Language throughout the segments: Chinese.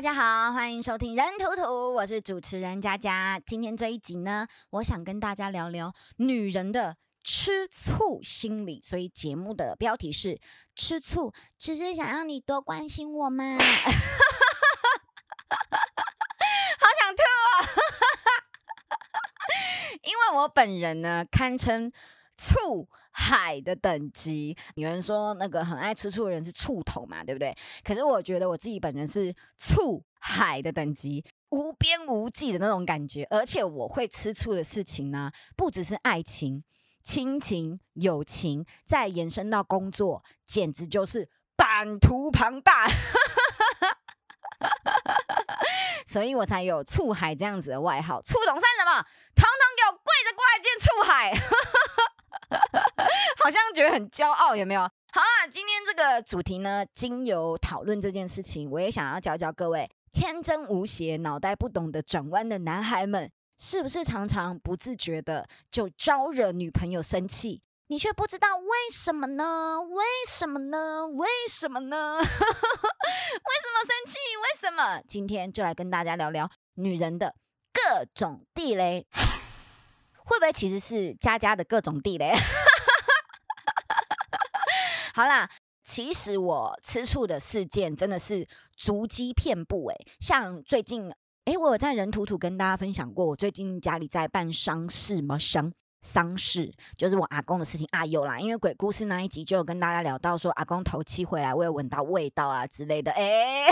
大家好，欢迎收听人图图，我是主持人佳佳。今天这一集呢，我想跟大家聊聊女人的吃醋心理，所以节目的标题是“吃醋只是想让你多关心我吗？” 好想吐啊！因为我本人呢，堪称。醋海的等级，有人说那个很爱吃醋的人是醋桶嘛，对不对？可是我觉得我自己本人是醋海的等级，无边无际的那种感觉。而且我会吃醋的事情呢，不只是爱情、亲情、友情，再延伸到工作，简直就是版图庞大，所以我才有醋海这样子的外号。醋桶算什么？统统给我跪着过来见醋海！好像觉得很骄傲，有没有？好啦，今天这个主题呢，经由讨论这件事情，我也想要教教各位天真无邪、脑袋不懂得转弯的男孩们，是不是常常不自觉的就招惹女朋友生气，你却不知道为什么呢？为什么呢？为什么呢？为什么生气？为什么？今天就来跟大家聊聊女人的各种地雷。会不会其实是佳佳的各种地雷？好啦，其实我吃醋的事件真的是足迹遍布诶。像最近，诶，我有在人图图跟大家分享过，我最近家里在办丧事吗？丧丧事就是我阿公的事情啊，有啦。因为鬼故事那一集就有跟大家聊到说，阿公头七回来，我有闻到味道啊之类的。诶，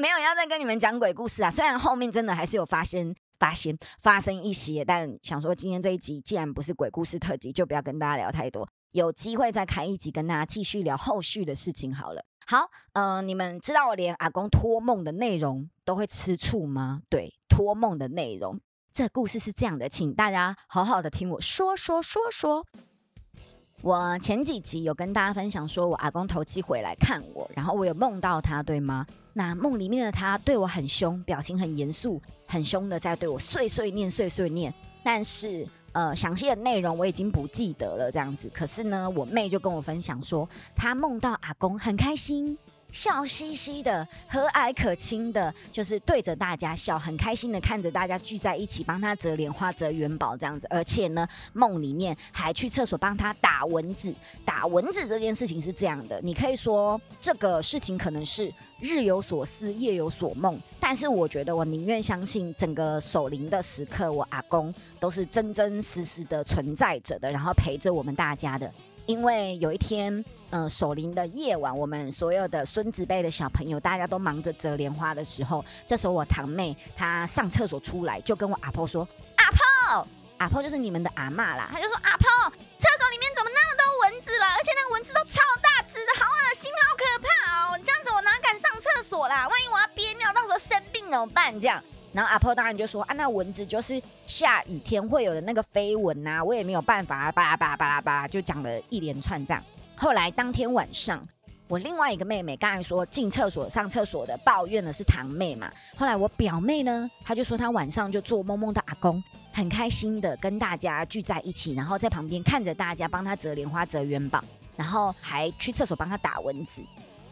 没有要再跟你们讲鬼故事啊，虽然后面真的还是有发生。发现发生一些，但想说今天这一集既然不是鬼故事特辑，就不要跟大家聊太多。有机会再开一集，跟大家继续聊后续的事情好了。好，呃，你们知道我连阿公托梦的内容都会吃醋吗？对，托梦的内容，这故事是这样的，请大家好好的听我说说说说。我前几集有跟大家分享，说我阿公头七回来看我，然后我有梦到他，对吗？那梦里面的他对我很凶，表情很严肃，很凶的在对我碎碎念、碎碎念。但是，呃，详细的内容我已经不记得了，这样子。可是呢，我妹就跟我分享说，她梦到阿公很开心。笑嘻嘻的，和蔼可亲的，就是对着大家笑，很开心的看着大家聚在一起，帮他折莲花、折元宝这样子。而且呢，梦里面还去厕所帮他打蚊子。打蚊子这件事情是这样的，你可以说这个事情可能是日有所思，夜有所梦，但是我觉得我宁愿相信整个守灵的时刻，我阿公都是真真实实的存在着的，然后陪着我们大家的。因为有一天，嗯，守灵的夜晚，我们所有的孙子辈的小朋友，大家都忙着折莲花的时候，这时候我堂妹她上厕所出来，就跟我阿婆说：“阿婆，阿婆就是你们的阿妈啦。”她就说：“阿婆，厕所里面怎么那么多蚊子啦？而且那个蚊子都超大只的，好恶心，好可怕哦！这样子我哪敢上厕所啦？万一我要憋尿，到时候生病怎么办？这样。”然后阿婆当然就说啊，那蚊子就是下雨天会有的那个飞蚊呐，我也没有办法，巴拉巴拉巴拉巴拉就讲了一连串这样。后来当天晚上，我另外一个妹妹刚才说进厕所上厕所的抱怨的是堂妹嘛。后来我表妹呢，她就说她晚上就做梦梦到阿公很开心的跟大家聚在一起，然后在旁边看着大家帮她折莲花、折元宝，然后还去厕所帮她打蚊子。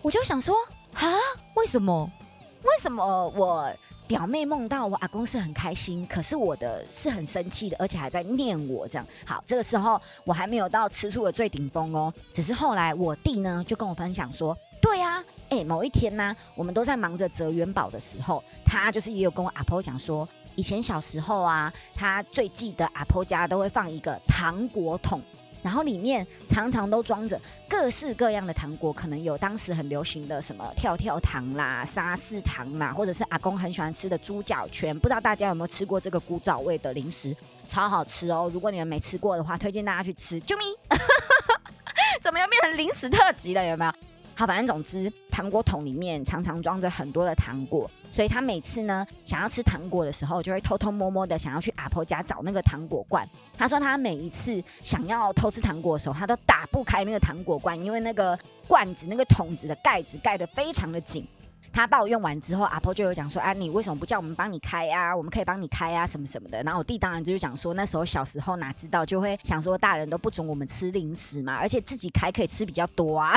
我就想说啊，为什么？为什么我？表妹梦到我阿公是很开心，可是我的是很生气的，而且还在念我这样。好，这个时候我还没有到吃醋的最顶峰哦，只是后来我弟呢就跟我分享说，对呀，哎，某一天呢，我们都在忙着折元宝的时候，他就是也有跟我阿婆讲说，以前小时候啊，他最记得阿婆家都会放一个糖果桶。然后里面常常都装着各式各样的糖果，可能有当时很流行的什么跳跳糖啦、沙士糖啦，或者是阿公很喜欢吃的猪脚圈。不知道大家有没有吃过这个古早味的零食？超好吃哦！如果你们没吃过的话，推荐大家去吃。救命！怎么又变成零食特辑了？有没有？好，反正总之，糖果桶里面常常装着很多的糖果，所以他每次呢想要吃糖果的时候，就会偷偷摸摸的想要去阿婆家找那个糖果罐。他说他每一次想要偷吃糖果的时候，他都打不开那个糖果罐，因为那个罐子、那个桶子的盖子盖得非常的紧。他把我用完之后，阿婆就有讲说：“啊，你为什么不叫我们帮你开啊？我们可以帮你开啊，什么什么的。”然后我弟当然就讲说，那时候小时候哪知道，就会想说大人都不准我们吃零食嘛，而且自己开可以吃比较多啊。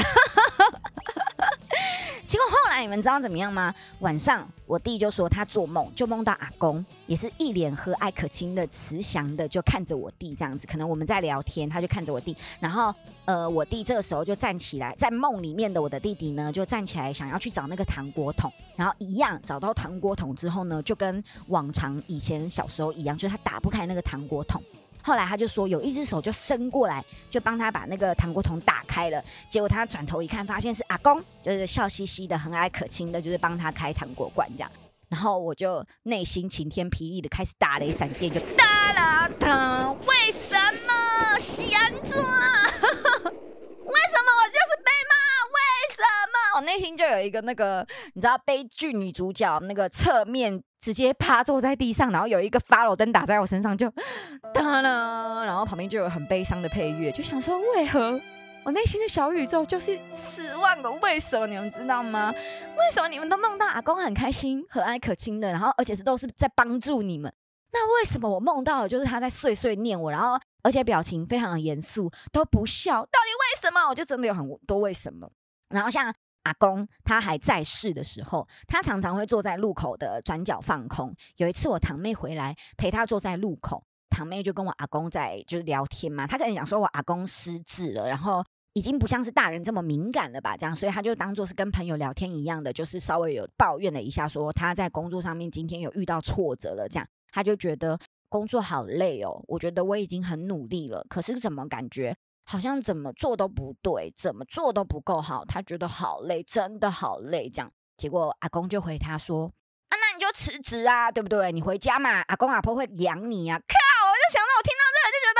结果后来你们知道怎么样吗？晚上我弟就说他做梦就梦到阿公，也是一脸和蔼可亲的、慈祥的，就看着我弟这样子。可能我们在聊天，他就看着我弟，然后呃，我弟这个时候就站起来，在梦里面的我的弟弟呢，就站起来想要去找那个糖果桶，然后一样找到糖果桶之后呢，就跟往常以前小时候一样，就是他打不开那个糖果桶。后来他就说，有一只手就伸过来，就帮他把那个糖果桶打开了。结果他转头一看，发现是阿公，就是笑嘻嘻的、很蔼可亲的，就是帮他开糖果罐这样。然后我就内心晴天霹雳的开始打雷闪电，就哒啦哒，为什么喜安做？为什么我就？我内心就有一个那个，你知道悲剧女主角那个侧面。直接趴坐在地上，然后有一个发罗灯打在我身上，就哒啦，然后旁边就有很悲伤的配乐，就想说为何我内心的小宇宙就是十万个为什么？你们知道吗？为什么你们都梦到阿公很开心、和蔼可亲的，然后而且是都是在帮助你们？那为什么我梦到的就是他在碎碎念我，然后而且表情非常的严肃，都不笑？到底为什么？我就真的有很多为什么。然后像。阿公他还在世的时候，他常常会坐在路口的转角放空。有一次我堂妹回来陪他坐在路口，堂妹就跟我阿公在就是聊天嘛。他可能想说我阿公失智了，然后已经不像是大人这么敏感了吧，这样，所以他就当做是跟朋友聊天一样的，就是稍微有抱怨了一下，说他在工作上面今天有遇到挫折了，这样他就觉得工作好累哦。我觉得我已经很努力了，可是怎么感觉？好像怎么做都不对，怎么做都不够好，他觉得好累，真的好累。这样，结果阿公就回他说：“啊，那你就辞职啊，对不对？你回家嘛，阿公阿婆会养你啊。”靠！我就想到，我听到这个就觉得，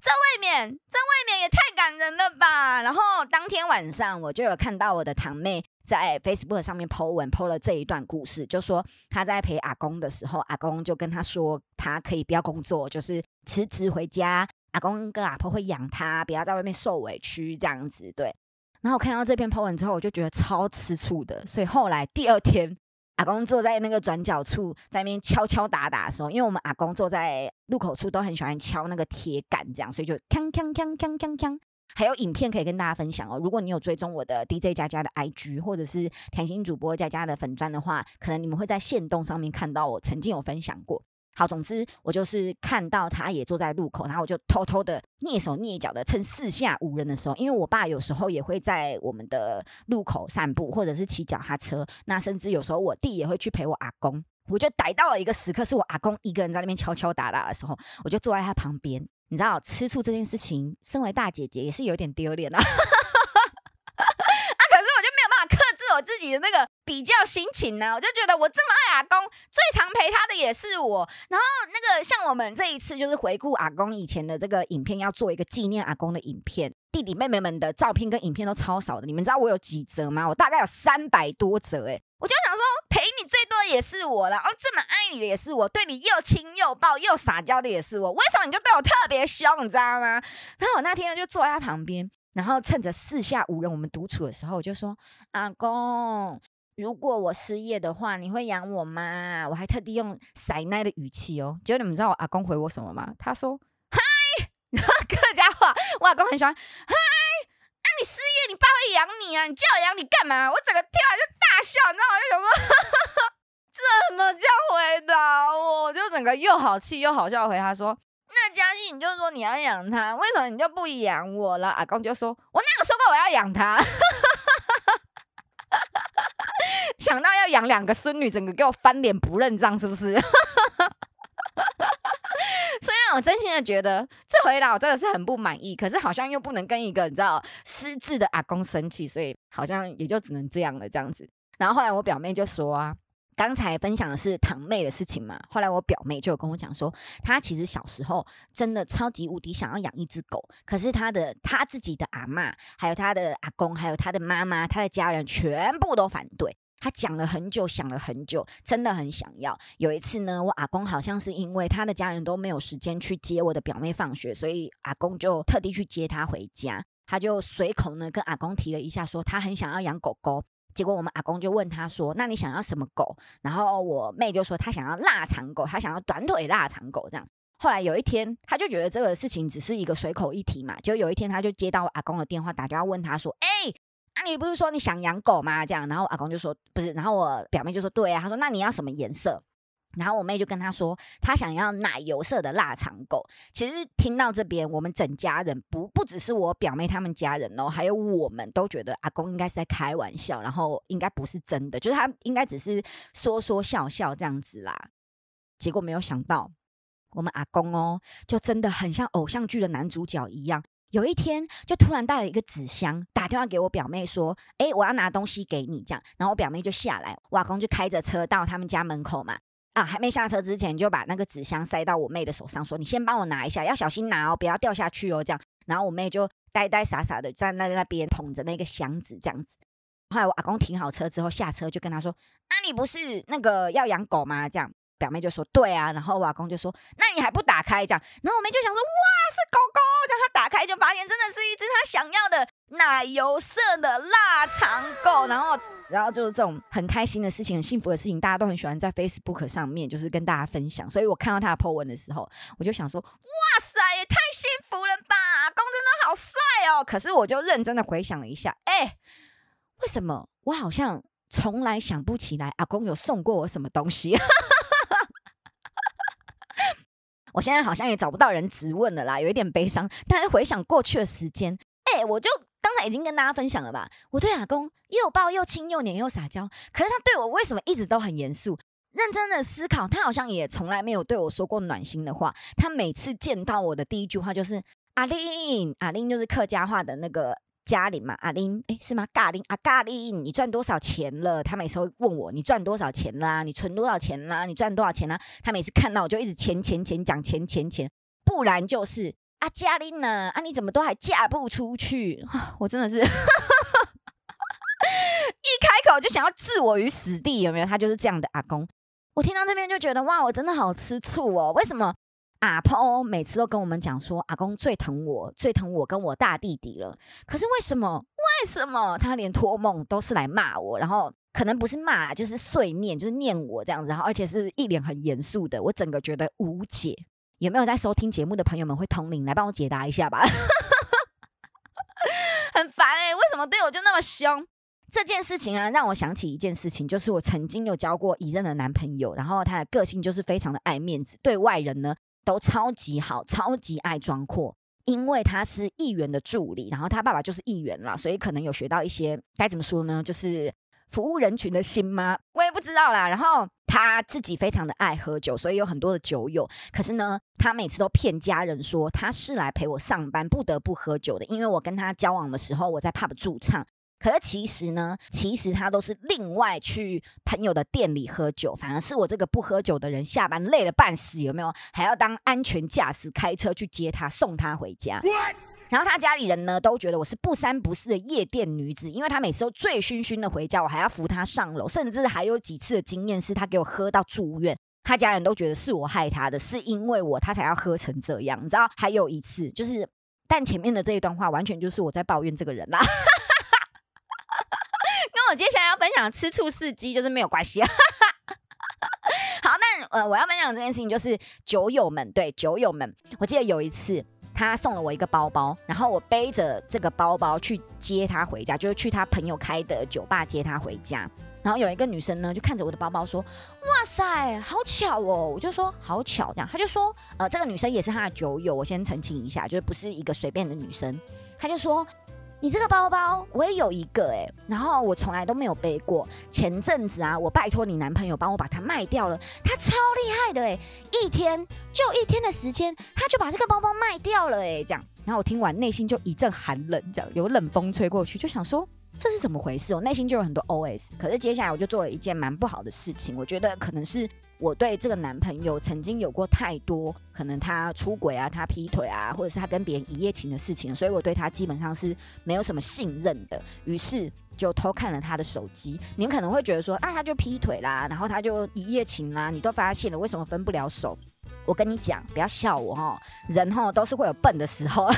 这未免，这未免也太感人了吧。然后当天晚上，我就有看到我的堂妹在 Facebook 上面 po 文，po 了这一段故事，就说她在陪阿公的时候，阿公就跟她说，他可以不要工作，就是辞职回家。阿公跟阿婆会养他，不要在外面受委屈这样子。对，然后我看到这篇 po 文之后，我就觉得超吃醋的。所以后来第二天，阿公坐在那个转角处，在那边敲敲打打的时候，因为我们阿公坐在路口处都很喜欢敲那个铁杆，这样，所以就锵锵锵锵锵锵。还有影片可以跟大家分享哦。如果你有追踪我的 DJ 佳佳的 IG，或者是甜心主播佳佳的粉钻的话，可能你们会在线动上面看到我曾经有分享过。好，总之我就是看到他也坐在路口，然后我就偷偷的蹑手蹑脚的，趁四下无人的时候，因为我爸有时候也会在我们的路口散步，或者是骑脚踏车，那甚至有时候我弟也会去陪我阿公，我就逮到了一个时刻，是我阿公一个人在那边敲敲打打的时候，我就坐在他旁边，你知道吃醋这件事情，身为大姐姐也是有点丢脸啊。我自己的那个比较心情呢，我就觉得我这么爱阿公，最常陪他的也是我。然后那个像我们这一次就是回顾阿公以前的这个影片，要做一个纪念阿公的影片。弟弟妹妹们的照片跟影片都超少的，你们知道我有几折吗？我大概有三百多折哎。我就想说，陪你最多也是我了，哦，这么爱你的也是我，对你又亲又抱又撒娇的也是我。为什么你就对我特别凶，你知道吗？然后我那天就坐在他旁边。然后趁着四下无人，我们独处的时候，我就说：“阿公，如果我失业的话，你会养我吗？”我还特地用塞奶的语气哦。结果你们知道我阿公回我什么吗？他说：“嗨，客家话，我阿公很喜欢。嗨，啊，你失业，你爸会养你啊？你叫我养你干嘛？”我整个听完就大笑，你知道吗？就想说：“ 怎么这样回答我？”我就整个又好气又好笑回他说。那嘉欣，你就说你要养他，为什么你就不养我了？阿公就说：“我哪个说过我要养他？想到要养两个孙女，整个给我翻脸不认账，是不是？” 虽然我真心的觉得这回答我真的是很不满意，可是好像又不能跟一个你知道失智的阿公生气，所以好像也就只能这样了，这样子。然后后来我表妹就说啊。刚才分享的是堂妹的事情嘛，后来我表妹就有跟我讲说，她其实小时候真的超级无敌想要养一只狗，可是她的她自己的阿妈，还有她的阿公，还有她的妈妈，她的家人全部都反对。她讲了很久，想了很久，真的很想要。有一次呢，我阿公好像是因为他的家人都没有时间去接我的表妹放学，所以阿公就特地去接她回家。他就随口呢跟阿公提了一下，说他很想要养狗狗。结果我们阿公就问他说：“那你想要什么狗？”然后我妹就说：“她想要腊肠狗，她想要短腿腊肠狗。”这样。后来有一天，他就觉得这个事情只是一个随口一提嘛。就有一天，他就接到阿公的电话，打电话问他说：“哎，啊，你不是说你想养狗吗？这样，然后阿公就说不是，然后我表妹就说对啊，他说那你要什么颜色？然后我妹就跟他说，她想要奶油色的腊肠狗。其实听到这边，我们整家人不不只是我表妹他们家人哦，还有我们都觉得阿公应该是在开玩笑，然后应该不是真的，就是他应该只是说说笑笑这样子啦。结果没有想到，我们阿公哦，就真的很像偶像剧的男主角一样。有一天，就突然带了一个纸箱，打电话给我表妹说：“哎，我要拿东西给你。”这样，然后我表妹就下来，我阿公就开着车到他们家门口嘛。啊，还没下车之前，就把那个纸箱塞到我妹的手上，说：“你先帮我拿一下，要小心拿哦，不要掉下去哦。”这样，然后我妹就呆呆傻傻的站在那边捧着那个箱子，这样子。后来我阿公停好车之后下车，就跟他说：“啊，你不是那个要养狗吗？”这样。表妹就说：“对啊。”然后我阿公就说：“那你还不打开？”这样，然后我妹就想说：“哇，是狗狗！”这样他打开就发现真的是一只他想要的奶油色的腊肠狗。然后，然后就是这种很开心的事情、很幸福的事情，大家都很喜欢在 Facebook 上面就是跟大家分享。所以我看到他的 po 文的时候，我就想说：“哇塞，也太幸福了吧！阿公真的好帅哦！”可是我就认真的回想了一下，哎，为什么我好像从来想不起来阿公有送过我什么东西？我现在好像也找不到人质问了啦，有一点悲伤。但是回想过去的时间，哎，我就已经跟大家分享了吧。我对阿公又抱又亲又黏又撒娇，可是他对我为什么一直都很严肃？认真的思考，他好像也从来没有对我说过暖心的话。他每次见到我的第一句话就是“阿玲”，阿玲就是客家话的那个。嘉玲嘛，阿玲，哎，是吗？嘎玲啊，嘎玲，你赚多少钱了？他每次会问我，你赚多少钱啦？你存多少钱啦？你赚多少钱啦？他每次看到我就一直钱钱钱讲钱钱钱，不然就是啊，嘉玲呢？啊，你怎么都还嫁不出去？我真的是 一开口就想要置我于死地，有没有？他就是这样的阿公。我听到这边就觉得哇，我真的好吃醋哦。为什么？阿婆每次都跟我们讲说，阿公最疼我，最疼我跟我大弟弟了。可是为什么？为什么他连托梦都是来骂我？然后可能不是骂，就是碎念，就是念我这样子。然后而且是一脸很严肃的，我整个觉得无解。有没有在收听节目的朋友们会通灵来帮我解答一下吧？很烦哎，为什么对我就那么凶？这件事情啊，让我想起一件事情，就是我曾经有交过一任的男朋友，然后他的个性就是非常的爱面子，对外人呢。都超级好，超级爱装阔，因为他是议员的助理，然后他爸爸就是议员啦，所以可能有学到一些该怎么说呢，就是服务人群的心吗？我也不知道啦。然后他自己非常的爱喝酒，所以有很多的酒友。可是呢，他每次都骗家人说他是来陪我上班，不得不喝酒的，因为我跟他交往的时候，我在 pub 驻唱。可是其实呢，其实他都是另外去朋友的店里喝酒，反而是我这个不喝酒的人下班累了半死，有没有？还要当安全驾驶开车去接他送他回家。然后他家里人呢都觉得我是不三不四的夜店女子，因为他每次都醉醺醺的回家，我还要扶他上楼，甚至还有几次的经验是他给我喝到住院，他家人都觉得是我害他的，是因为我他才要喝成这样，你知道？还有一次就是，但前面的这一段话完全就是我在抱怨这个人啦。我接下来要分享吃醋司机就是没有关系。好，那呃，我要分享这件事情就是酒友们，对酒友们，我记得有一次他送了我一个包包，然后我背着这个包包去接他回家，就是去他朋友开的酒吧接他回家。然后有一个女生呢，就看着我的包包说：“哇塞，好巧哦！”我就说：“好巧。”这样，他就说：“呃，这个女生也是他的酒友，我先澄清一下，就是不是一个随便的女生。”他就说。你这个包包我也有一个哎，然后我从来都没有背过。前阵子啊，我拜托你男朋友帮我把它卖掉了，他超厉害的哎，一天就一天的时间，他就把这个包包卖掉了哎，这样。然后我听完内心就一阵寒冷，这样有冷风吹过去，就想说这是怎么回事？我内心就有很多 OS。可是接下来我就做了一件蛮不好的事情，我觉得可能是。我对这个男朋友曾经有过太多可能他出轨啊，他劈腿啊，或者是他跟别人一夜情的事情，所以我对他基本上是没有什么信任的。于是就偷看了他的手机。你们可能会觉得说，啊，他就劈腿啦，然后他就一夜情啦，你都发现了，为什么分不了手？我跟你讲，不要笑我哈，人哈都是会有笨的时候。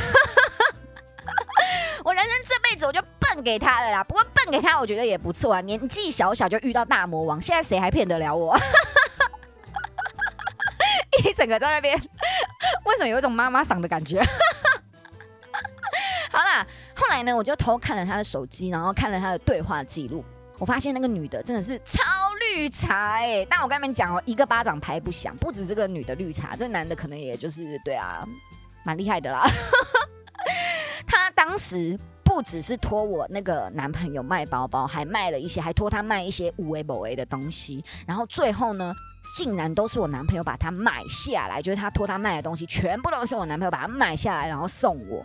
我人生这辈子我就笨给他了啦，不过笨给他我觉得也不错啊。年纪小小就遇到大魔王，现在谁还骗得了我？一整个在那边，为什么有一种妈妈嗓的感觉？好，啦。后来呢，我就偷看了他的手机，然后看了他的对话记录。我发现那个女的真的是超绿茶哎！但我跟你们讲哦，一个巴掌拍不响，不止这个女的绿茶，这男的可能也就是对啊，蛮厉害的啦。他当时不只是托我那个男朋友卖包包，还卖了一些，还托他卖一些五 A 某 A 的东西。然后最后呢，竟然都是我男朋友把它买下来，就是他托他卖的东西，全部都是我男朋友把它买下来，然后送我。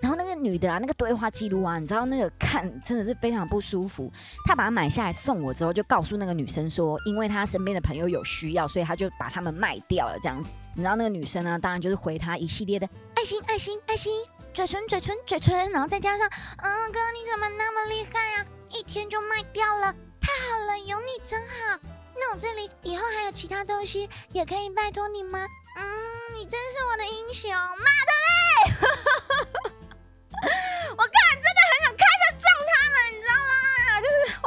然后那个女的啊，那个对话记录啊，你知道那个看真的是非常不舒服。他把它买下来送我之后，就告诉那个女生说，因为他身边的朋友有需要，所以他就把他们卖掉了这样子。你知道那个女生呢，当然就是回他一系列的爱心、爱心、爱心，嘴唇、嘴唇、嘴唇，然后再加上，嗯哥你怎么那么厉害啊？一天就卖掉了，太好了，有你真好。那我这里以后还有其他东西，也可以拜托你吗？嗯，你真是我的英雄，妈的嘞！我看真的很想开车撞他们，你知道吗？就是哦，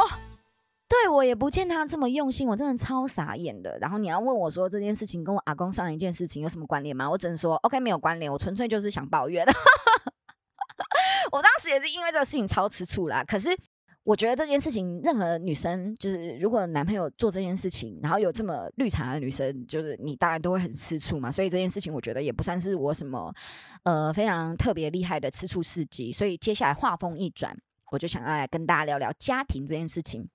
对我也不见他这么用心，我真的超傻眼的。然后你要问我说这件事情跟我阿公上一件事情有什么关联吗？我只能说 OK 没有关联，我纯粹就是想抱怨。我当时也是因为这个事情超吃醋啦，可是。我觉得这件事情，任何女生就是如果男朋友做这件事情，然后有这么绿茶的女生，就是你当然都会很吃醋嘛。所以这件事情，我觉得也不算是我什么呃非常特别厉害的吃醋事迹。所以接下来话锋一转，我就想要来跟大家聊聊家庭这件事情。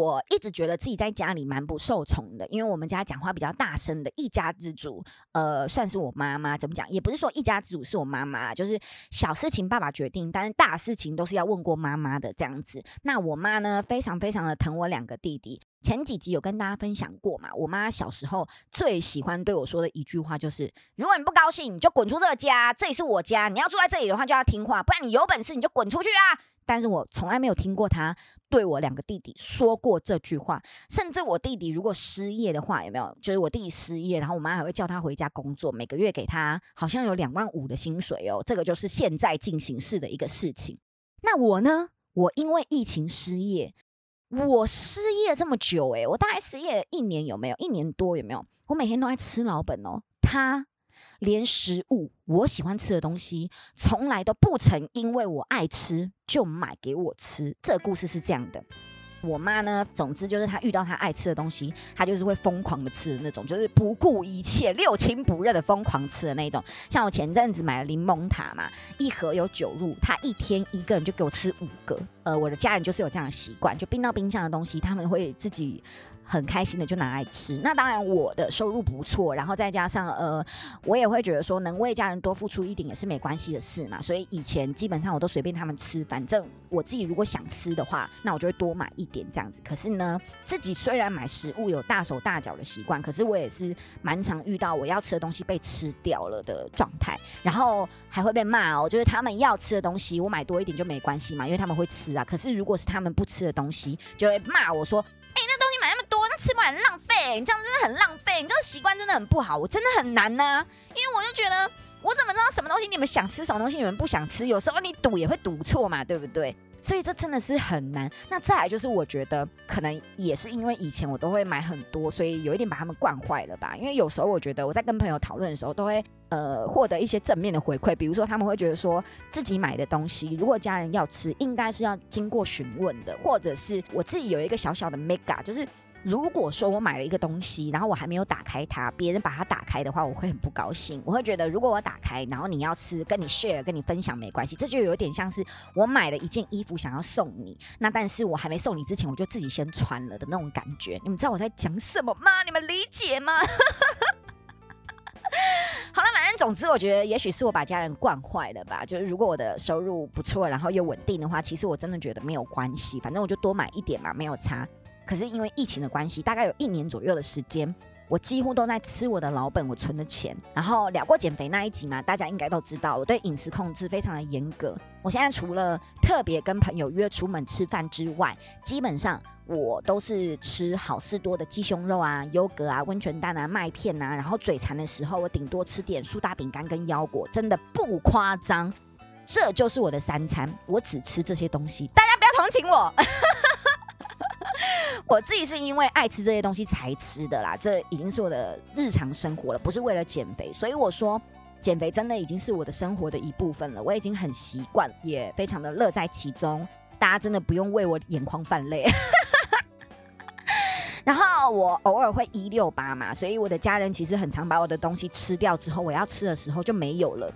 我一直觉得自己在家里蛮不受宠的，因为我们家讲话比较大声的一家之主，呃，算是我妈妈。怎么讲？也不是说一家之主是我妈妈，就是小事情爸爸决定，但是大事情都是要问过妈妈的这样子。那我妈呢，非常非常的疼我两个弟弟。前几集有跟大家分享过嘛？我妈小时候最喜欢对我说的一句话就是：如果你不高兴，你就滚出这个家，这里是我家，你要住在这里的话就要听话，不然你有本事你就滚出去啊！但是我从来没有听过他对我两个弟弟说过这句话，甚至我弟弟如果失业的话，有没有？就是我弟弟失业，然后我妈还会叫他回家工作，每个月给他好像有两万五的薪水哦。这个就是现在进行式的一个事情。那我呢？我因为疫情失业，我失业这么久，诶，我大概失业一年有没有？一年多有没有？我每天都在吃老本哦。他。连食物我喜欢吃的东西，从来都不曾因为我爱吃就买给我吃。这个故事是这样的，我妈呢，总之就是她遇到她爱吃的东西，她就是会疯狂的吃的那种，就是不顾一切、六亲不认的疯狂吃的那种。像我前阵子买了柠檬塔嘛，一盒有九入，她一天一个人就给我吃五个。呃，我的家人就是有这样的习惯，就冰到冰箱的东西，他们会自己。很开心的就拿来吃，那当然我的收入不错，然后再加上呃，我也会觉得说能为家人多付出一点也是没关系的事嘛，所以以前基本上我都随便他们吃，反正我自己如果想吃的话，那我就会多买一点这样子。可是呢，自己虽然买食物有大手大脚的习惯，可是我也是蛮常遇到我要吃的东西被吃掉了的状态，然后还会被骂哦，就是他们要吃的东西我买多一点就没关系嘛，因为他们会吃啊。可是如果是他们不吃的东西，就会骂我说。吃不完浪费，你这样真的很浪费，你这个习惯真的很不好，我真的很难呐，因为我就觉得我怎么知道什么东西你们想吃，什么东西你们不想吃？有时候你赌也会赌错嘛，对不对？所以这真的是很难。那再来就是，我觉得可能也是因为以前我都会买很多，所以有一点把他们惯坏了吧。因为有时候我觉得我在跟朋友讨论的时候，都会呃获得一些正面的回馈，比如说他们会觉得说自己买的东西，如果家人要吃，应该是要经过询问的，或者是我自己有一个小小的 mega，就是。如果说我买了一个东西，然后我还没有打开它，别人把它打开的话，我会很不高兴。我会觉得，如果我打开，然后你要吃，跟你 share，跟你分享没关系。这就有点像是我买了一件衣服想要送你，那但是我还没送你之前，我就自己先穿了的那种感觉。你们知道我在讲什么吗？你们理解吗？好了，反正总之，我觉得也许是我把家人惯坏了吧。就是如果我的收入不错，然后又稳定的话，其实我真的觉得没有关系，反正我就多买一点嘛，没有差。可是因为疫情的关系，大概有一年左右的时间，我几乎都在吃我的老本，我存的钱。然后聊过减肥那一集嘛，大家应该都知道，我对饮食控制非常的严格。我现在除了特别跟朋友约出门吃饭之外，基本上我都是吃好事多的鸡胸肉啊、优格啊、温泉蛋啊、麦片啊。然后嘴馋的时候，我顶多吃点苏打饼干跟腰果，真的不夸张。这就是我的三餐，我只吃这些东西。大家不要同情我。我自己是因为爱吃这些东西才吃的啦，这已经是我的日常生活了，不是为了减肥。所以我说，减肥真的已经是我的生活的一部分了，我已经很习惯，也非常的乐在其中。大家真的不用为我眼眶泛泪。然后我偶尔会一六八嘛，所以我的家人其实很常把我的东西吃掉之后，我要吃的时候就没有了。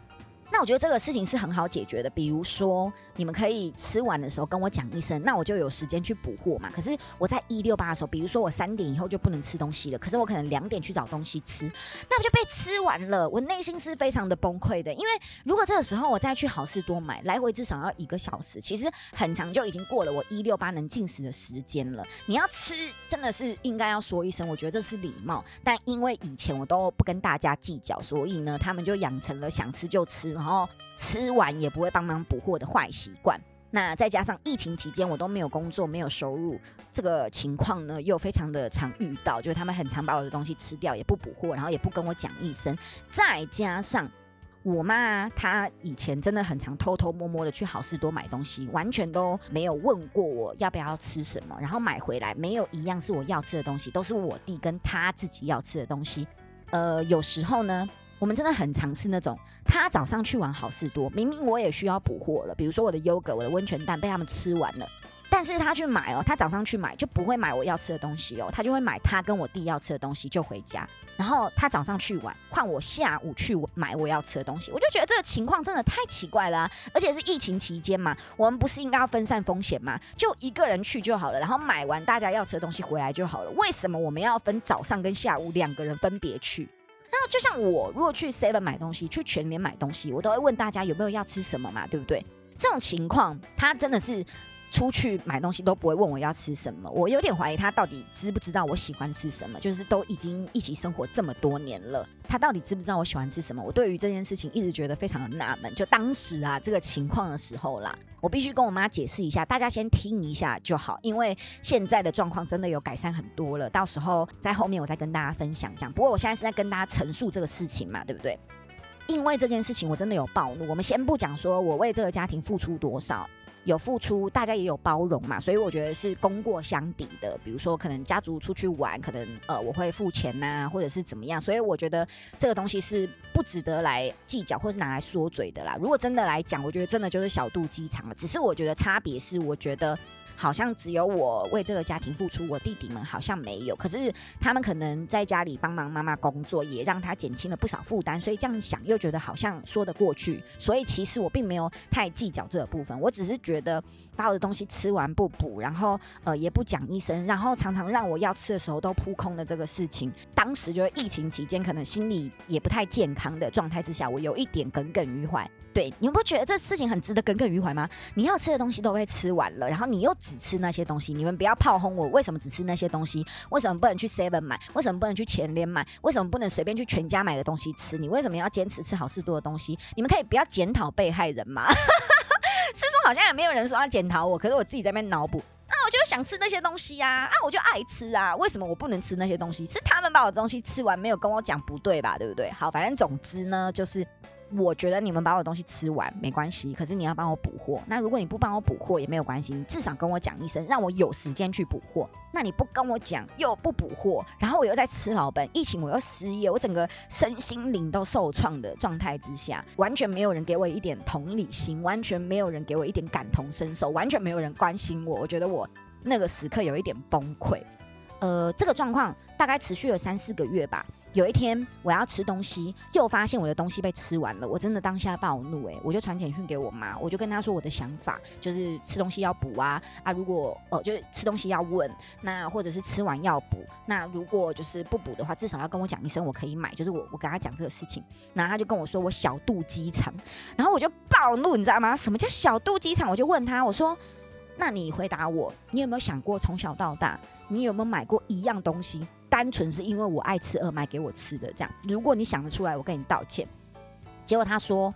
那我觉得这个事情是很好解决的，比如说你们可以吃完的时候跟我讲一声，那我就有时间去补货嘛。可是我在一六八的时候，比如说我三点以后就不能吃东西了，可是我可能两点去找东西吃，那我就被吃完了，我内心是非常的崩溃的。因为如果这个时候我再去好事多买，来回至少要一个小时，其实很长就已经过了我一六八能进食的时间了。你要吃真的是应该要说一声，我觉得这是礼貌。但因为以前我都不跟大家计较，所以呢，他们就养成了想吃就吃。然后吃完也不会帮忙补货的坏习惯。那再加上疫情期间我都没有工作、没有收入，这个情况呢又非常的常遇到，就是他们很常把我的东西吃掉，也不补货，然后也不跟我讲一声。再加上我妈她以前真的很常偷偷摸摸的去好事多买东西，完全都没有问过我要不要吃什么，然后买回来没有一样是我要吃的东西，都是我弟跟他自己要吃的东西。呃，有时候呢。我们真的很尝试那种，他早上去玩好事多，明明我也需要补货了，比如说我的优格、我的温泉蛋被他们吃完了，但是他去买哦，他早上去买就不会买我要吃的东西哦，他就会买他跟我弟要吃的东西就回家，然后他早上去玩，换我下午去买我要吃的东西，我就觉得这个情况真的太奇怪了，而且是疫情期间嘛，我们不是应该要分散风险吗？就一个人去就好了，然后买完大家要吃的东西回来就好了，为什么我们要分早上跟下午两个人分别去？那就像我如果去 Seven 买东西，去全联买东西，我都会问大家有没有要吃什么嘛，对不对？这种情况，他真的是。出去买东西都不会问我要吃什么，我有点怀疑他到底知不知道我喜欢吃什么。就是都已经一起生活这么多年了，他到底知不知道我喜欢吃什么？我对于这件事情一直觉得非常的纳闷。就当时啊这个情况的时候啦，我必须跟我妈解释一下，大家先听一下就好，因为现在的状况真的有改善很多了。到时候在后面我再跟大家分享这样。不过我现在是在跟大家陈述这个事情嘛，对不对？因为这件事情我真的有暴怒。我们先不讲说我为这个家庭付出多少。有付出，大家也有包容嘛，所以我觉得是功过相抵的。比如说，可能家族出去玩，可能呃我会付钱呐，或者是怎么样，所以我觉得这个东西是不值得来计较，或是拿来说嘴的啦。如果真的来讲，我觉得真的就是小肚鸡肠了。只是我觉得差别是，我觉得。好像只有我为这个家庭付出，我弟弟们好像没有。可是他们可能在家里帮忙妈妈工作，也让他减轻了不少负担。所以这样想又觉得好像说得过去。所以其实我并没有太计较这个部分，我只是觉得把我的东西吃完不补，然后呃也不讲一声，然后常常让我要吃的时候都扑空的这个事情，当时就是疫情期间，可能心里也不太健康的状态之下，我有一点耿耿于怀。对，你不觉得这事情很值得耿耿于怀吗？你要吃的东西都被吃完了，然后你又只吃那些东西。你们不要炮轰我，为什么只吃那些东西？为什么不能去 Seven 买？为什么不能去全联买？为什么不能随便去全家买个东西吃？你为什么要坚持吃好事多的东西？你们可以不要检讨被害人吗？师叔好像也没有人说要检讨我，可是我自己在那边脑补啊，我就想吃那些东西呀，啊，我就爱吃啊，为什么我不能吃那些东西？是他们把我的东西吃完，没有跟我讲不对吧？对不对？好，反正总之呢，就是。我觉得你们把我东西吃完没关系，可是你要帮我补货。那如果你不帮我补货也没有关系，你至少跟我讲一声，让我有时间去补货。那你不跟我讲又不补货，然后我又在吃老本，疫情我又失业，我整个身心灵都受创的状态之下，完全没有人给我一点同理心，完全没有人给我一点感同身受，完全没有人关心我。我觉得我那个时刻有一点崩溃。呃，这个状况大概持续了三四个月吧。有一天我要吃东西，又发现我的东西被吃完了，我真的当下暴怒诶，我就传简讯给我妈，我就跟她说我的想法，就是吃东西要补啊啊，如果呃就是吃东西要问，那或者是吃完要补，那如果就是不补的话，至少要跟我讲一声，我可以买，就是我我跟她讲这个事情，然后她就跟我说我小肚鸡肠，然后我就暴怒，你知道吗？什么叫小肚鸡肠？我就问她，我说，那你回答我，你有没有想过从小到大，你有没有买过一样东西？单纯是因为我爱吃而买给我吃的，这样。如果你想得出来，我跟你道歉。结果他说，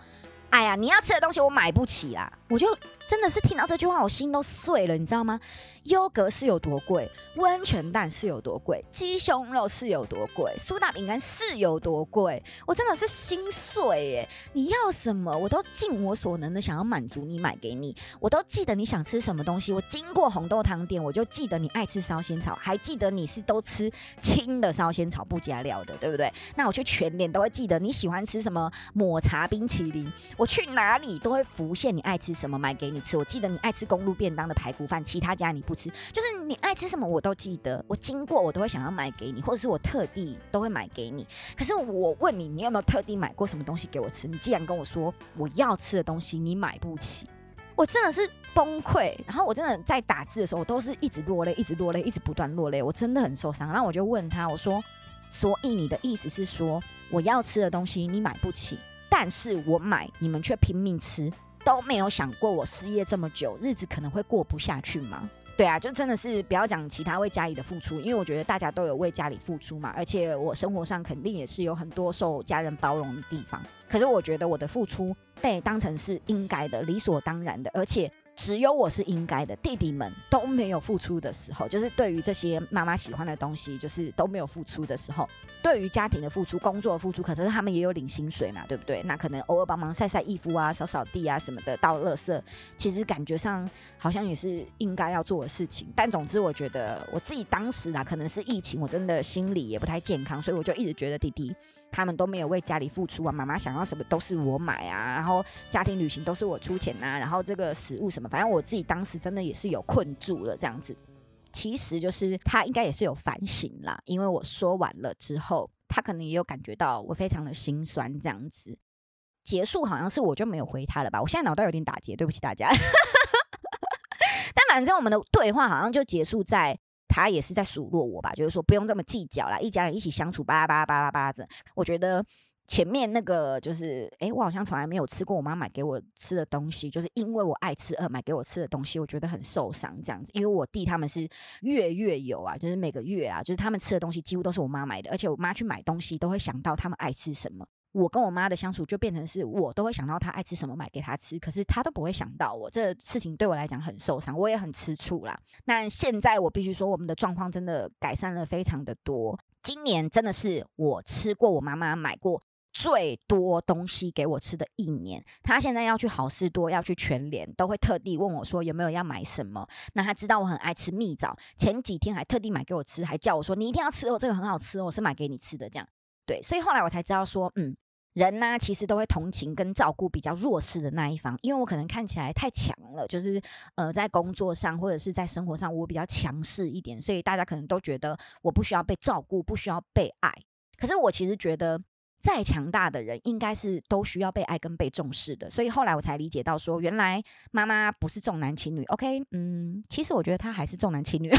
哎呀，你要吃的东西我买不起啦，我就。真的是听到这句话，我心都碎了，你知道吗？优格是有多贵，温泉蛋是有多贵，鸡胸肉是有多贵，苏打饼干是有多贵，我真的是心碎耶！你要什么，我都尽我所能的想要满足你，买给你。我都记得你想吃什么东西，我经过红豆汤店，我就记得你爱吃烧仙草，还记得你是都吃清的烧仙草不加料的，对不对？那我去全脸都会记得你喜欢吃什么抹茶冰淇淋，我去哪里都会浮现你爱吃什么，买给你。吃，我记得你爱吃公路便当的排骨饭，其他家你不吃，就是你爱吃什么我都记得，我经过我都会想要买给你，或者是我特地都会买给你。可是我问你，你有没有特地买过什么东西给我吃？你既然跟我说我要吃的东西你买不起，我真的是崩溃。然后我真的在打字的时候，我都是一直落泪，一直落泪，一直不断落泪，我真的很受伤。然后我就问他，我说：所以你的意思是说我要吃的东西你买不起，但是我买你们却拼命吃？都没有想过我失业这么久，日子可能会过不下去吗？对啊，就真的是不要讲其他为家里的付出，因为我觉得大家都有为家里付出嘛，而且我生活上肯定也是有很多受家人包容的地方。可是我觉得我的付出被当成是应该的、理所当然的，而且只有我是应该的，弟弟们都没有付出的时候，就是对于这些妈妈喜欢的东西，就是都没有付出的时候。对于家庭的付出、工作的付出，可是他们也有领薪水嘛，对不对？那可能偶尔帮忙晒晒衣服啊、扫扫地啊什么的，倒垃圾，其实感觉上好像也是应该要做的事情。但总之，我觉得我自己当时啊，可能是疫情，我真的心理也不太健康，所以我就一直觉得弟弟他们都没有为家里付出啊。妈妈想要什么都是我买啊，然后家庭旅行都是我出钱啊，然后这个食物什么，反正我自己当时真的也是有困住了这样子。其实就是他应该也是有反省啦，因为我说完了之后，他可能也有感觉到我非常的心酸这样子。结束好像是我就没有回他了吧？我现在脑袋有点打结，对不起大家。但反正我们的对话好像就结束在他也是在数落我吧，就是说不用这么计较啦，一家人一起相处，巴拉巴拉巴拉巴拉这。我觉得。前面那个就是，哎，我好像从来没有吃过我妈买给我吃的东西，就是因为我爱吃而买给我吃的东西，我觉得很受伤这样子。因为我弟他们是月月有啊，就是每个月啊，就是他们吃的东西几乎都是我妈买的，而且我妈去买东西都会想到他们爱吃什么。我跟我妈的相处就变成是我都会想到她爱吃什么买给她吃，可是她都不会想到我。这事情对我来讲很受伤，我也很吃醋啦。那现在我必须说，我们的状况真的改善了非常的多。今年真的是我吃过我妈妈买过。最多东西给我吃的一年，她现在要去好事多，要去全联，都会特地问我说有没有要买什么。那她知道我很爱吃蜜枣，前几天还特地买给我吃，还叫我说你一定要吃哦，这个很好吃哦，我是买给你吃的。这样对，所以后来我才知道说，嗯，人呢其实都会同情跟照顾比较弱势的那一方，因为我可能看起来太强了，就是呃在工作上或者是在生活上我比较强势一点，所以大家可能都觉得我不需要被照顾，不需要被爱。可是我其实觉得。再强大的人，应该是都需要被爱跟被重视的。所以后来我才理解到，说原来妈妈不是重男轻女。OK，嗯，其实我觉得她还是重男轻女，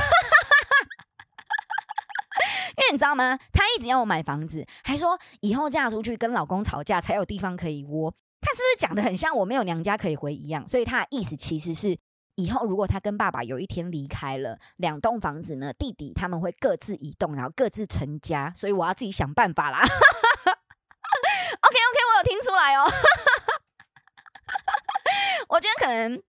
因为你知道吗？她一直要我买房子，还说以后嫁出去跟老公吵架才有地方可以窝。她是不是讲的很像我没有娘家可以回一样？所以她的意思其实是，以后如果她跟爸爸有一天离开了，两栋房子呢，弟弟他们会各自移动，然后各自成家。所以我要自己想办法啦。OK，OK，我有听出来哦。我觉得可能，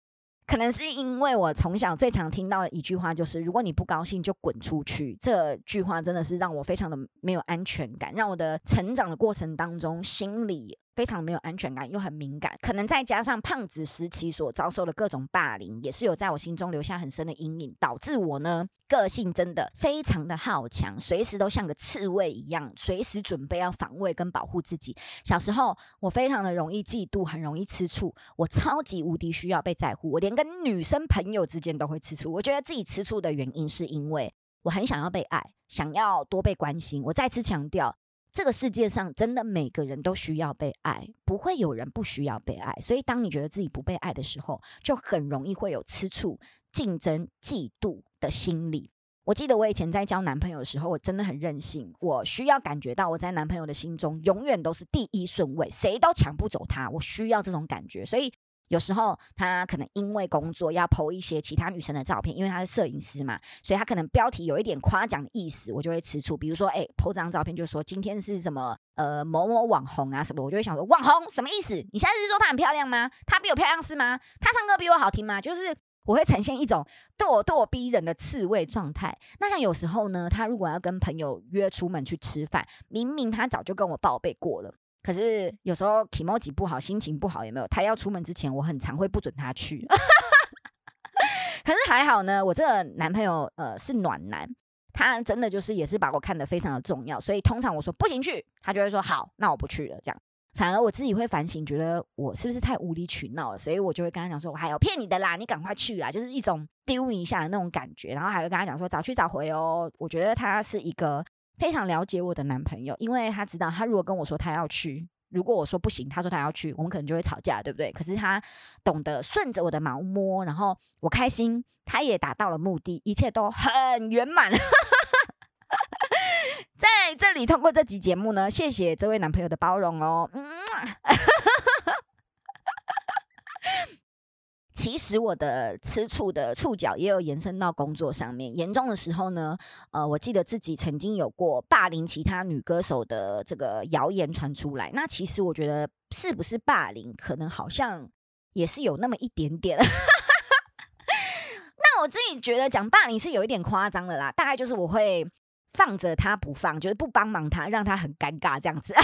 可能是因为我从小最常听到的一句话就是“如果你不高兴，就滚出去”。这句话真的是让我非常的没有安全感，让我的成长的过程当中心里。非常没有安全感，又很敏感，可能再加上胖子时期所遭受的各种霸凌，也是有在我心中留下很深的阴影，导致我呢个性真的非常的好强，随时都像个刺猬一样，随时准备要防卫跟保护自己。小时候我非常的容易嫉妒，很容易吃醋，我超级无敌需要被在乎，我连跟女生朋友之间都会吃醋。我觉得自己吃醋的原因是因为我很想要被爱，想要多被关心。我再次强调。这个世界上真的每个人都需要被爱，不会有人不需要被爱。所以，当你觉得自己不被爱的时候，就很容易会有吃醋、竞争、嫉妒的心理。我记得我以前在交男朋友的时候，我真的很任性，我需要感觉到我在男朋友的心中永远都是第一顺位，谁都抢不走他。我需要这种感觉，所以有时候他可能因为工作要 PO 一些其他女生的照片，因为他是摄影师嘛，所以他可能标题有一点夸奖的意思，我就会吃醋。比如说，哎，PO 这张照片就说今天是什么呃某某网红啊什么，我就会想说网红什么意思？你现在是说她很漂亮吗？她比我漂亮是吗？她唱歌比我好听吗？就是我会呈现一种咄咄逼人的刺猬状态。那像有时候呢，他如果要跟朋友约出门去吃饭，明明他早就跟我报备过了。可是有时候 emoji 不好，心情不好，有没有？他要出门之前，我很常会不准他去。可是还好呢，我这个男朋友呃是暖男，他真的就是也是把我看得非常的重要，所以通常我说不行去，他就会说好，那我不去了。这样，反而我自己会反省，觉得我是不是太无理取闹了，所以我就会跟他讲说，我还有骗你的啦，你赶快去啦，就是一种丢一下的那种感觉，然后还会跟他讲说早去早回哦。我觉得他是一个。非常了解我的男朋友，因为他知道，他如果跟我说他要去，如果我说不行，他说他要去，我们可能就会吵架，对不对？可是他懂得顺着我的毛摸，然后我开心，他也达到了目的，一切都很圆满。在这里通过这集节目呢，谢谢这位男朋友的包容哦。嗯。其实我的吃醋的触角也有延伸到工作上面，严重的时候呢，呃，我记得自己曾经有过霸凌其他女歌手的这个谣言传出来。那其实我觉得是不是霸凌，可能好像也是有那么一点点。那我自己觉得讲霸凌是有一点夸张的啦，大概就是我会放着他不放，就是不帮忙他，让他很尴尬这样子。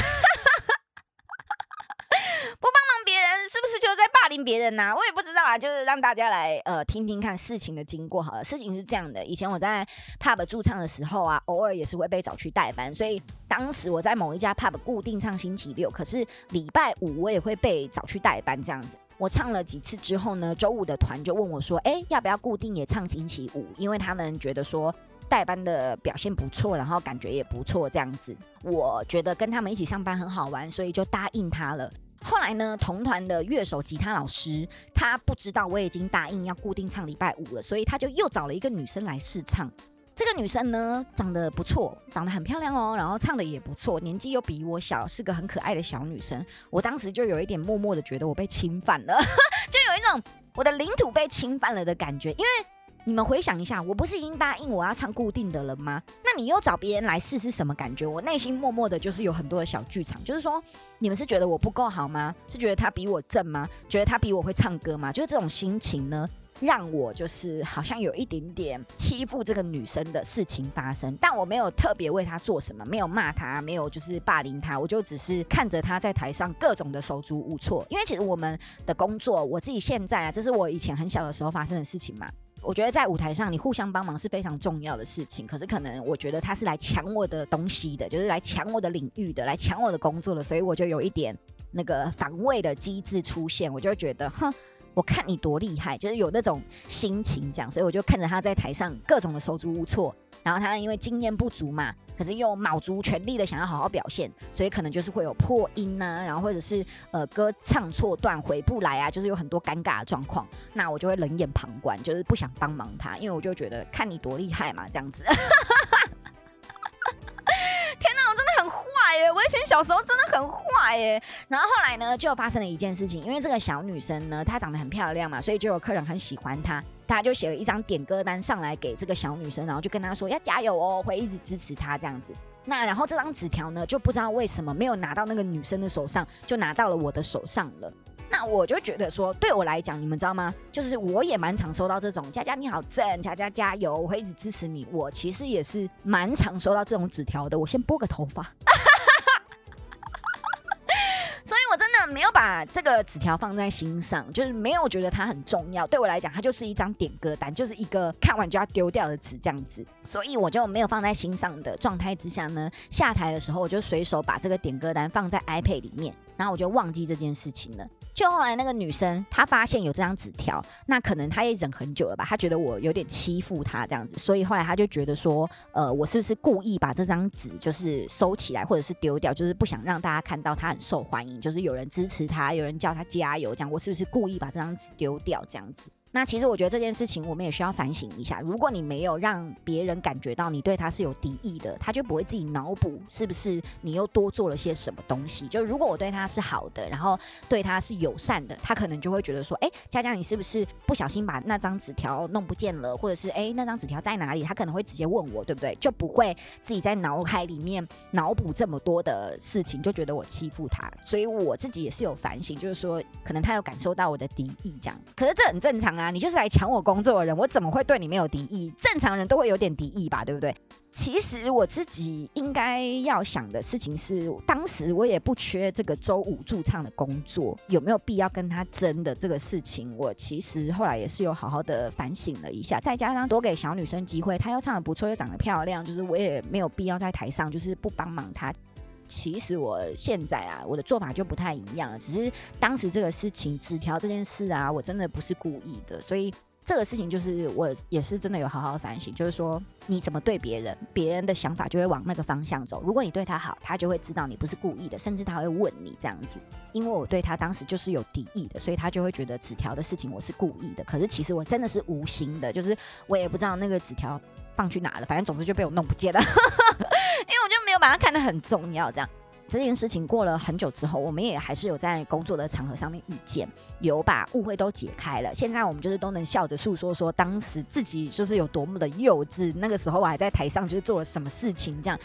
是不是就在霸凌别人呐？我也不知道啊，就是让大家来呃听听看事情的经过好了。事情是这样的，以前我在 pub 驻唱的时候啊，偶尔也是会被找去代班，所以当时我在某一家 pub 固定唱星期六，可是礼拜五我也会被找去代班这样子。我唱了几次之后呢，周五的团就问我说：“哎，要不要固定也唱星期五？”因为他们觉得说代班的表现不错，然后感觉也不错这样子。我觉得跟他们一起上班很好玩，所以就答应他了。后来呢，同团的乐手、吉他老师，他不知道我已经答应要固定唱礼拜五了，所以他就又找了一个女生来试唱。这个女生呢，长得不错，长得很漂亮哦，然后唱的也不错，年纪又比我小，是个很可爱的小女生。我当时就有一点默默的觉得我被侵犯了，就有一种我的领土被侵犯了的感觉，因为。你们回想一下，我不是已经答应我要唱固定的了吗？那你又找别人来试是什么感觉？我内心默默的就是有很多的小剧场，就是说，你们是觉得我不够好吗？是觉得他比我正吗？觉得他比我会唱歌吗？就是这种心情呢，让我就是好像有一点点欺负这个女生的事情发生。但我没有特别为她做什么，没有骂她，没有就是霸凌她，我就只是看着她在台上各种的手足无措。因为其实我们的工作，我自己现在啊，这是我以前很小的时候发生的事情嘛。我觉得在舞台上，你互相帮忙是非常重要的事情。可是可能我觉得他是来抢我的东西的，就是来抢我的领域的，来抢我的工作的，所以我就有一点那个防卫的机制出现。我就觉得，哼，我看你多厉害，就是有那种心情这样。所以我就看着他在台上各种的手足无措。然后他因为经验不足嘛，可是又卯足全力的想要好好表现，所以可能就是会有破音呐，然后或者是呃歌唱错段回不来啊，就是有很多尴尬的状况。那我就会冷眼旁观，就是不想帮忙他，因为我就觉得看你多厉害嘛，这样子。耶！我以前小时候真的很坏耶。然后后来呢，就发生了一件事情，因为这个小女生呢，她长得很漂亮嘛，所以就有客人很喜欢她。他就写了一张点歌单上来给这个小女生，然后就跟她说要加油哦，会一直支持她这样子。那然后这张纸条呢，就不知道为什么没有拿到那个女生的手上，就拿到了我的手上了。那我就觉得说，对我来讲，你们知道吗？就是我也蛮常收到这种佳佳你好正，佳佳加油，我会一直支持你。我其实也是蛮常收到这种纸条的。我先拨个头发。把这个纸条放在心上，就是没有觉得它很重要。对我来讲，它就是一张点歌单，就是一个看完就要丢掉的纸这样子。所以我就没有放在心上的状态之下呢，下台的时候我就随手把这个点歌单放在 iPad 里面，然后我就忘记这件事情了。就后来那个女生她发现有这张纸条，那可能她也忍很久了吧，她觉得我有点欺负她这样子，所以后来她就觉得说，呃，我是不是故意把这张纸就是收起来，或者是丢掉，就是不想让大家看到她很受欢迎，就是有人支持她，有人叫她加油，这样我是不是故意把这张纸丢掉这样子？那其实我觉得这件事情我们也需要反省一下。如果你没有让别人感觉到你对他是有敌意的，他就不会自己脑补是不是你又多做了些什么东西。就如果我对他是好的，然后对他是友善的，他可能就会觉得说，哎，佳佳你是不是不小心把那张纸条弄不见了，或者是哎那张纸条在哪里？他可能会直接问我，对不对？就不会自己在脑海里面脑补这么多的事情，就觉得我欺负他。所以我自己也是有反省，就是说可能他有感受到我的敌意这样。可是这很正常啊。你就是来抢我工作的人，我怎么会对你没有敌意？正常人都会有点敌意吧，对不对？其实我自己应该要想的事情是，当时我也不缺这个周五驻唱的工作，有没有必要跟他争的这个事情？我其实后来也是有好好的反省了一下，再加上多给小女生机会，她又唱的不错，又长得漂亮，就是我也没有必要在台上就是不帮忙她。其实我现在啊，我的做法就不太一样了。只是当时这个事情，纸条这件事啊，我真的不是故意的，所以这个事情就是我也是真的有好好反省，就是说你怎么对别人，别人的想法就会往那个方向走。如果你对他好，他就会知道你不是故意的，甚至他会问你这样子。因为我对他当时就是有敌意的，所以他就会觉得纸条的事情我是故意的。可是其实我真的是无心的，就是我也不知道那个纸条放去哪了，反正总之就被我弄不见了。因为我就把它看得很重要，这样这件事情过了很久之后，我们也还是有在工作的场合上面遇见，有把误会都解开了。现在我们就是都能笑着诉说，说当时自己就是有多么的幼稚，那个时候我还在台上就是做了什么事情这样。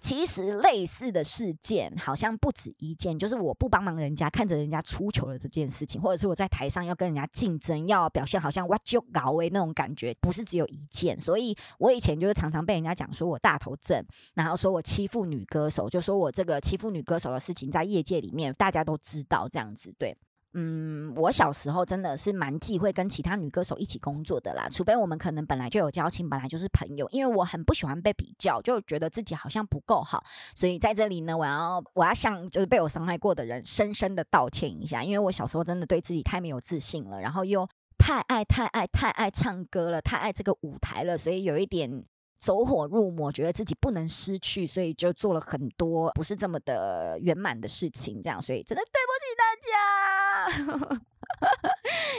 其实类似的事件好像不止一件，就是我不帮忙人家，看着人家出糗的这件事情，或者是我在台上要跟人家竞争，要表现好像哇就搞诶那种感觉，不是只有一件。所以我以前就是常常被人家讲说我大头症，然后说我欺负女歌手，就说我这个欺负女歌手的事情在业界里面大家都知道这样子，对。嗯，我小时候真的是蛮忌讳跟其他女歌手一起工作的啦，除非我们可能本来就有交情，本来就是朋友。因为我很不喜欢被比较，就觉得自己好像不够好，所以在这里呢，我要我要向就是被我伤害过的人深深的道歉一下，因为我小时候真的对自己太没有自信了，然后又太爱太爱太爱唱歌了，太爱这个舞台了，所以有一点走火入魔，觉得自己不能失去，所以就做了很多不是这么的圆满的事情，这样，所以真的对不起大家。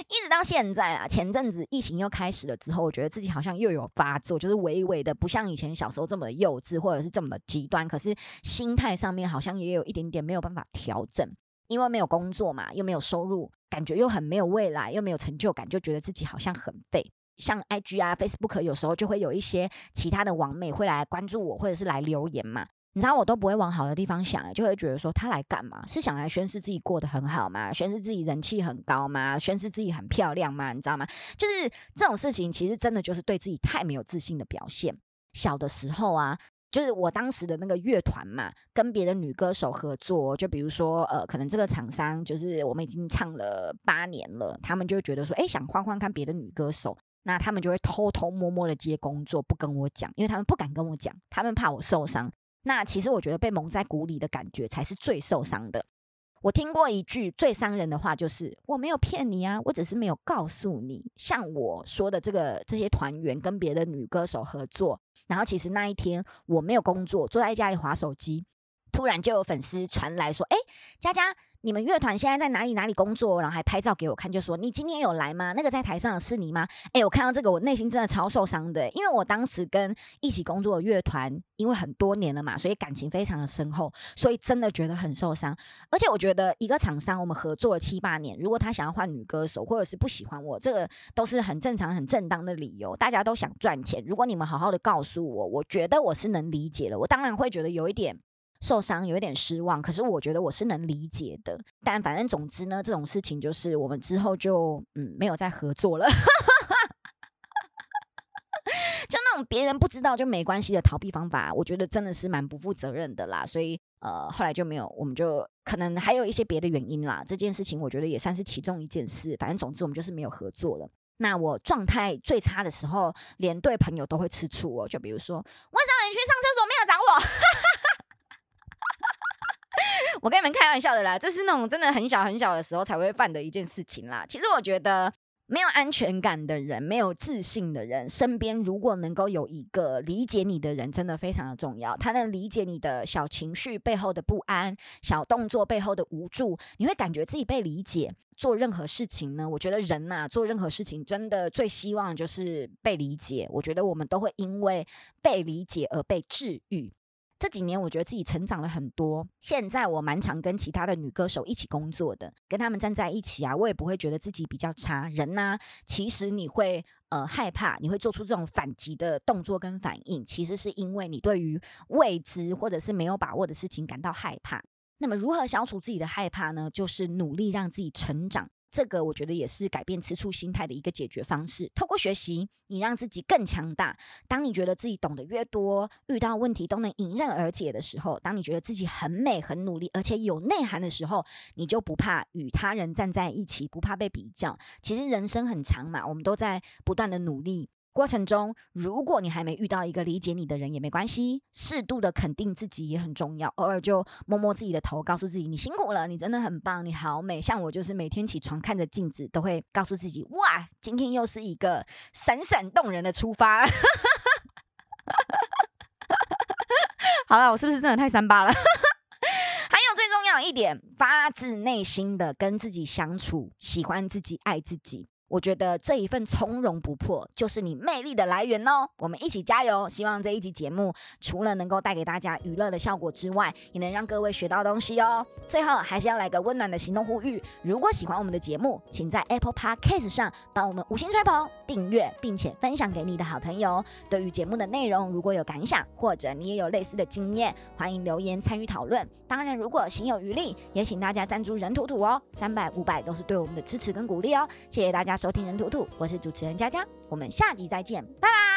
一直到现在啊，前阵子疫情又开始了之后，我觉得自己好像又有发作，就是微微的不像以前小时候这么的幼稚，或者是这么的极端。可是心态上面好像也有一点点没有办法调整，因为没有工作嘛，又没有收入，感觉又很没有未来，又没有成就感，就觉得自己好像很废。像 IG 啊、Facebook 有时候就会有一些其他的网美会来关注我，或者是来留言嘛。你知道我都不会往好的地方想，就会觉得说他来干嘛？是想来宣示自己过得很好吗？宣示自己人气很高吗？宣示自己很漂亮吗？你知道吗？就是这种事情，其实真的就是对自己太没有自信的表现。小的时候啊，就是我当时的那个乐团嘛，跟别的女歌手合作，就比如说呃，可能这个厂商就是我们已经唱了八年了，他们就觉得说，哎，想换换看别的女歌手，那他们就会偷偷摸摸的接工作，不跟我讲，因为他们不敢跟我讲，他们怕我受伤。那其实我觉得被蒙在鼓里的感觉才是最受伤的。我听过一句最伤人的话，就是我没有骗你啊，我只是没有告诉你。像我说的这个这些团员跟别的女歌手合作，然后其实那一天我没有工作，坐在家里划手机，突然就有粉丝传来说：“哎，佳佳。”你们乐团现在在哪里哪里工作？然后还拍照给我看，就说你今天有来吗？那个在台上的是你吗？哎，我看到这个，我内心真的超受伤的，因为我当时跟一起工作的乐团，因为很多年了嘛，所以感情非常的深厚，所以真的觉得很受伤。而且我觉得一个厂商我们合作了七八年，如果他想要换女歌手，或者是不喜欢我，这个都是很正常、很正当的理由。大家都想赚钱，如果你们好好的告诉我，我觉得我是能理解的。我当然会觉得有一点。受伤有一点失望，可是我觉得我是能理解的。但反正总之呢，这种事情就是我们之后就嗯没有再合作了。就那种别人不知道就没关系的逃避方法，我觉得真的是蛮不负责任的啦。所以呃后来就没有，我们就可能还有一些别的原因啦。这件事情我觉得也算是其中一件事。反正总之我们就是没有合作了。那我状态最差的时候，连对朋友都会吃醋哦。就比如说，为什么你去上厕所没有找我？我跟你们开玩笑的啦，这是那种真的很小很小的时候才会犯的一件事情啦。其实我觉得没有安全感的人，没有自信的人，身边如果能够有一个理解你的人，真的非常的重要。他能理解你的小情绪背后的不安，小动作背后的无助，你会感觉自己被理解。做任何事情呢，我觉得人呐，做任何事情真的最希望就是被理解。我觉得我们都会因为被理解而被治愈。这几年我觉得自己成长了很多，现在我蛮常跟其他的女歌手一起工作的，跟他们站在一起啊，我也不会觉得自己比较差。人呢，其实你会呃害怕，你会做出这种反击的动作跟反应，其实是因为你对于未知或者是没有把握的事情感到害怕。那么如何消除自己的害怕呢？就是努力让自己成长。这个我觉得也是改变吃醋心态的一个解决方式。透过学习，你让自己更强大。当你觉得自己懂得越多，遇到问题都能迎刃而解的时候，当你觉得自己很美、很努力，而且有内涵的时候，你就不怕与他人站在一起，不怕被比较。其实人生很长嘛，我们都在不断的努力。过程中，如果你还没遇到一个理解你的人也没关系，适度的肯定自己也很重要。偶尔就摸摸自己的头，告诉自己你辛苦了，你真的很棒，你好美。像我就是每天起床看着镜子，都会告诉自己哇，今天又是一个闪闪动人的出发。好了，我是不是真的太三八了？还有最重要一点，发自内心的跟自己相处，喜欢自己，爱自己。我觉得这一份从容不迫就是你魅力的来源哦！我们一起加油！希望这一集节目除了能够带给大家娱乐的效果之外，也能让各位学到东西哦。最后还是要来个温暖的行动呼吁：如果喜欢我们的节目，请在 Apple Podcast 上帮我们五星吹捧、订阅，并且分享给你的好朋友。对于节目的内容，如果有感想，或者你也有类似的经验，欢迎留言参与讨论。当然，如果心有余力，也请大家赞助人土土哦，三百、五百都是对我们的支持跟鼓励哦。谢谢大家。收听人图图，我是主持人佳佳，我们下集再见，拜拜。